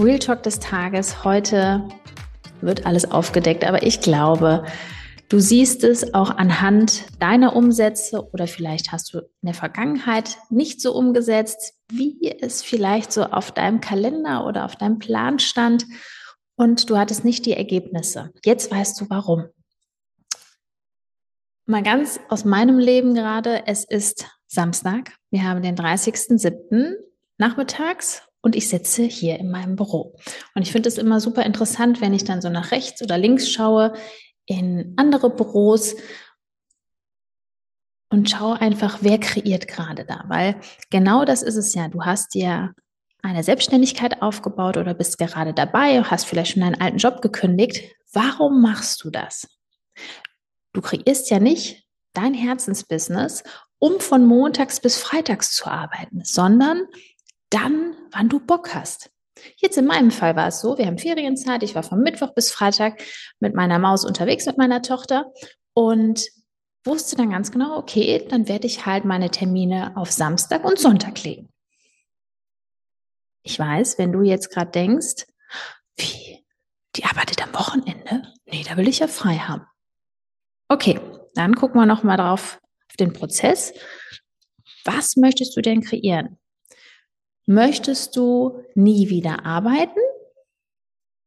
Real Talk des Tages. Heute wird alles aufgedeckt, aber ich glaube, du siehst es auch anhand deiner Umsätze oder vielleicht hast du in der Vergangenheit nicht so umgesetzt, wie es vielleicht so auf deinem Kalender oder auf deinem Plan stand und du hattest nicht die Ergebnisse. Jetzt weißt du warum. Mal ganz aus meinem Leben gerade, es ist Samstag. Wir haben den 30.07 nachmittags und ich sitze hier in meinem Büro. Und ich finde es immer super interessant, wenn ich dann so nach rechts oder links schaue in andere Büros und schaue einfach, wer kreiert gerade da. Weil genau das ist es ja. Du hast dir eine Selbstständigkeit aufgebaut oder bist gerade dabei, hast vielleicht schon deinen alten Job gekündigt. Warum machst du das? Du kreierst ja nicht dein Herzensbusiness, um von montags bis freitags zu arbeiten, sondern dann, wann du Bock hast. Jetzt in meinem Fall war es so, wir haben Ferienzeit, ich war von Mittwoch bis Freitag mit meiner Maus unterwegs mit meiner Tochter und wusste dann ganz genau, okay, dann werde ich halt meine Termine auf Samstag und Sonntag legen. Ich weiß, wenn du jetzt gerade denkst, wie, die arbeitet am Wochenende? Nee, da will ich ja frei haben. Okay, dann gucken wir nochmal drauf auf den Prozess. Was möchtest du denn kreieren? Möchtest du nie wieder arbeiten?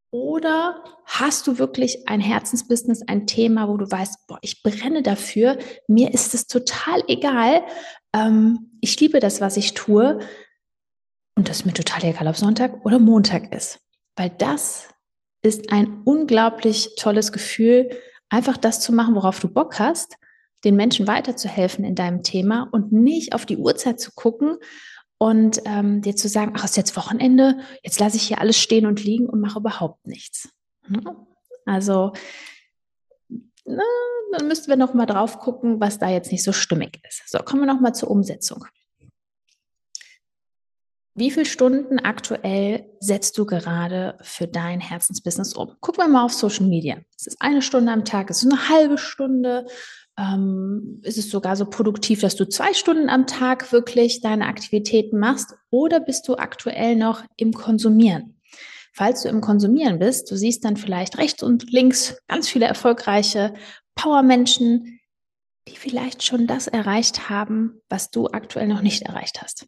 Oder hast du wirklich ein Herzensbusiness, ein Thema, wo du weißt, boah, ich brenne dafür, mir ist es total egal, ähm, ich liebe das, was ich tue und das ist mir total egal, ob Sonntag oder Montag ist. Weil das ist ein unglaublich tolles Gefühl, einfach das zu machen, worauf du Bock hast, den Menschen weiterzuhelfen in deinem Thema und nicht auf die Uhrzeit zu gucken und ähm, dir zu sagen, ach, ist jetzt Wochenende, jetzt lasse ich hier alles stehen und liegen und mache überhaupt nichts. Ne? Also na, dann müssten wir noch mal drauf gucken, was da jetzt nicht so stimmig ist. So, kommen wir noch mal zur Umsetzung. Wie viele Stunden aktuell setzt du gerade für dein Herzensbusiness um? Gucken wir mal auf Social Media. Es ist eine Stunde am Tag, es ist eine halbe Stunde, ähm, ist es sogar so produktiv, dass du zwei Stunden am Tag wirklich deine Aktivitäten machst oder bist du aktuell noch im Konsumieren? Falls du im Konsumieren bist, du siehst dann vielleicht rechts und links ganz viele erfolgreiche Powermenschen, die vielleicht schon das erreicht haben, was du aktuell noch nicht erreicht hast.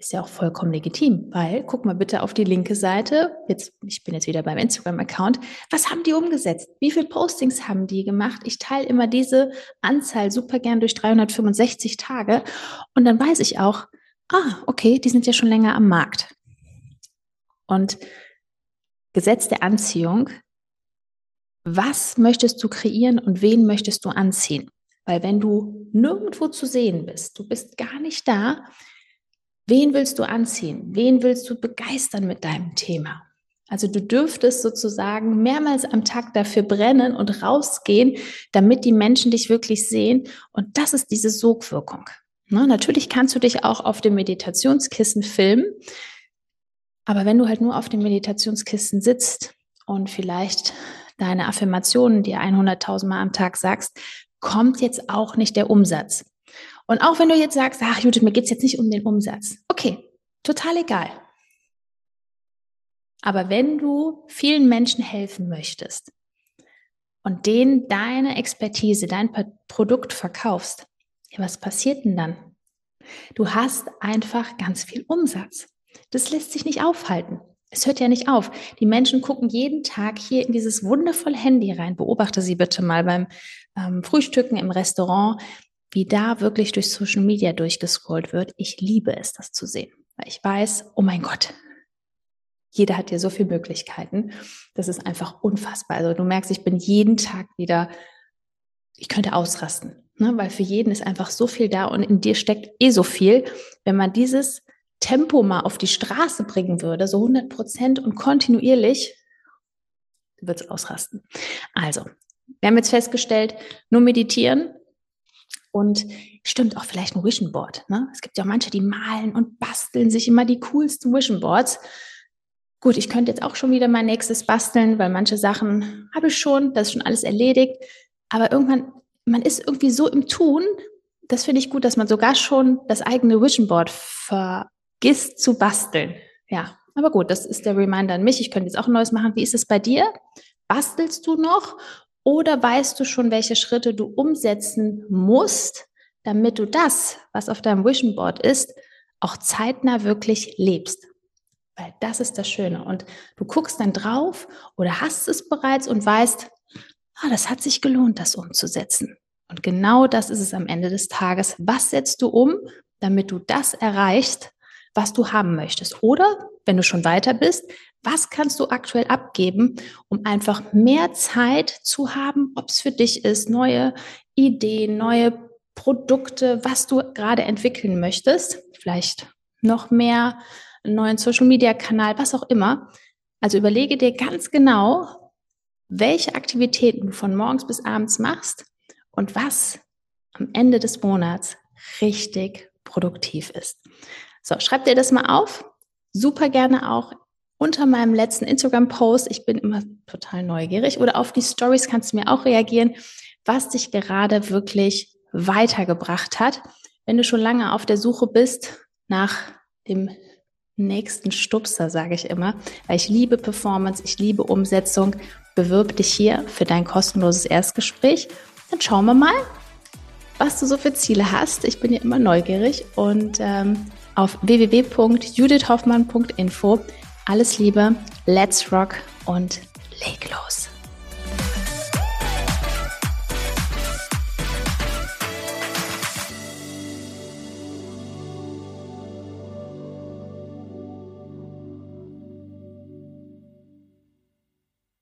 Ist ja auch vollkommen legitim, weil guck mal bitte auf die linke Seite. Jetzt, ich bin jetzt wieder beim Instagram-Account. Was haben die umgesetzt? Wie viele Postings haben die gemacht? Ich teile immer diese Anzahl super gern durch 365 Tage und dann weiß ich auch, ah, okay, die sind ja schon länger am Markt. Und Gesetz der Anziehung, was möchtest du kreieren und wen möchtest du anziehen? Weil wenn du nirgendwo zu sehen bist, du bist gar nicht da, Wen willst du anziehen? Wen willst du begeistern mit deinem Thema? Also du dürftest sozusagen mehrmals am Tag dafür brennen und rausgehen, damit die Menschen dich wirklich sehen. Und das ist diese Sogwirkung. Ne? Natürlich kannst du dich auch auf dem Meditationskissen filmen, aber wenn du halt nur auf dem Meditationskissen sitzt und vielleicht deine Affirmationen dir 100.000 Mal am Tag sagst, kommt jetzt auch nicht der Umsatz. Und auch wenn du jetzt sagst, ach Judith, mir geht's jetzt nicht um den Umsatz. Okay, total egal. Aber wenn du vielen Menschen helfen möchtest und denen deine Expertise, dein Produkt verkaufst, ja, was passiert denn dann? Du hast einfach ganz viel Umsatz. Das lässt sich nicht aufhalten. Es hört ja nicht auf. Die Menschen gucken jeden Tag hier in dieses wundervolle Handy rein. Beobachte sie bitte mal beim ähm, Frühstücken im Restaurant wie da wirklich durch Social Media durchgescrollt wird. Ich liebe es, das zu sehen, weil ich weiß, oh mein Gott, jeder hat hier so viele Möglichkeiten. Das ist einfach unfassbar. Also du merkst, ich bin jeden Tag wieder, ich könnte ausrasten, ne? weil für jeden ist einfach so viel da und in dir steckt eh so viel. Wenn man dieses Tempo mal auf die Straße bringen würde, so 100 Prozent und kontinuierlich, wird es ausrasten. Also, wir haben jetzt festgestellt, nur meditieren und stimmt auch vielleicht ein Vision Board. Ne? Es gibt ja auch manche, die malen und basteln sich immer die coolsten Vision Boards. Gut, ich könnte jetzt auch schon wieder mein nächstes basteln, weil manche Sachen habe ich schon, das ist schon alles erledigt. Aber irgendwann, man ist irgendwie so im Tun, das finde ich gut, dass man sogar schon das eigene Vision Board vergisst zu basteln. Ja, aber gut, das ist der Reminder an mich. Ich könnte jetzt auch ein neues machen. Wie ist es bei dir? Bastelst du noch oder weißt du schon, welche Schritte du umsetzen musst, damit du das, was auf deinem Vision Board ist, auch zeitnah wirklich lebst? Weil das ist das Schöne. Und du guckst dann drauf oder hast es bereits und weißt, ah, das hat sich gelohnt, das umzusetzen. Und genau das ist es am Ende des Tages. Was setzt du um, damit du das erreichst, was du haben möchtest? Oder, wenn du schon weiter bist, was kannst du aktuell abgeben, um einfach mehr Zeit zu haben, ob es für dich ist, neue Ideen, neue Produkte, was du gerade entwickeln möchtest, vielleicht noch mehr einen neuen Social-Media-Kanal, was auch immer. Also überlege dir ganz genau, welche Aktivitäten du von morgens bis abends machst und was am Ende des Monats richtig produktiv ist. So, schreib dir das mal auf. Super gerne auch unter meinem letzten Instagram-Post. Ich bin immer total neugierig. Oder auf die Stories kannst du mir auch reagieren, was dich gerade wirklich weitergebracht hat. Wenn du schon lange auf der Suche bist nach dem nächsten Stupser, sage ich immer, weil ich liebe Performance, ich liebe Umsetzung. Bewirb dich hier für dein kostenloses Erstgespräch. Dann schauen wir mal, was du so für Ziele hast. Ich bin ja immer neugierig und ähm, auf www.judithhoffmann.info. Alles Liebe, let's rock und leg los.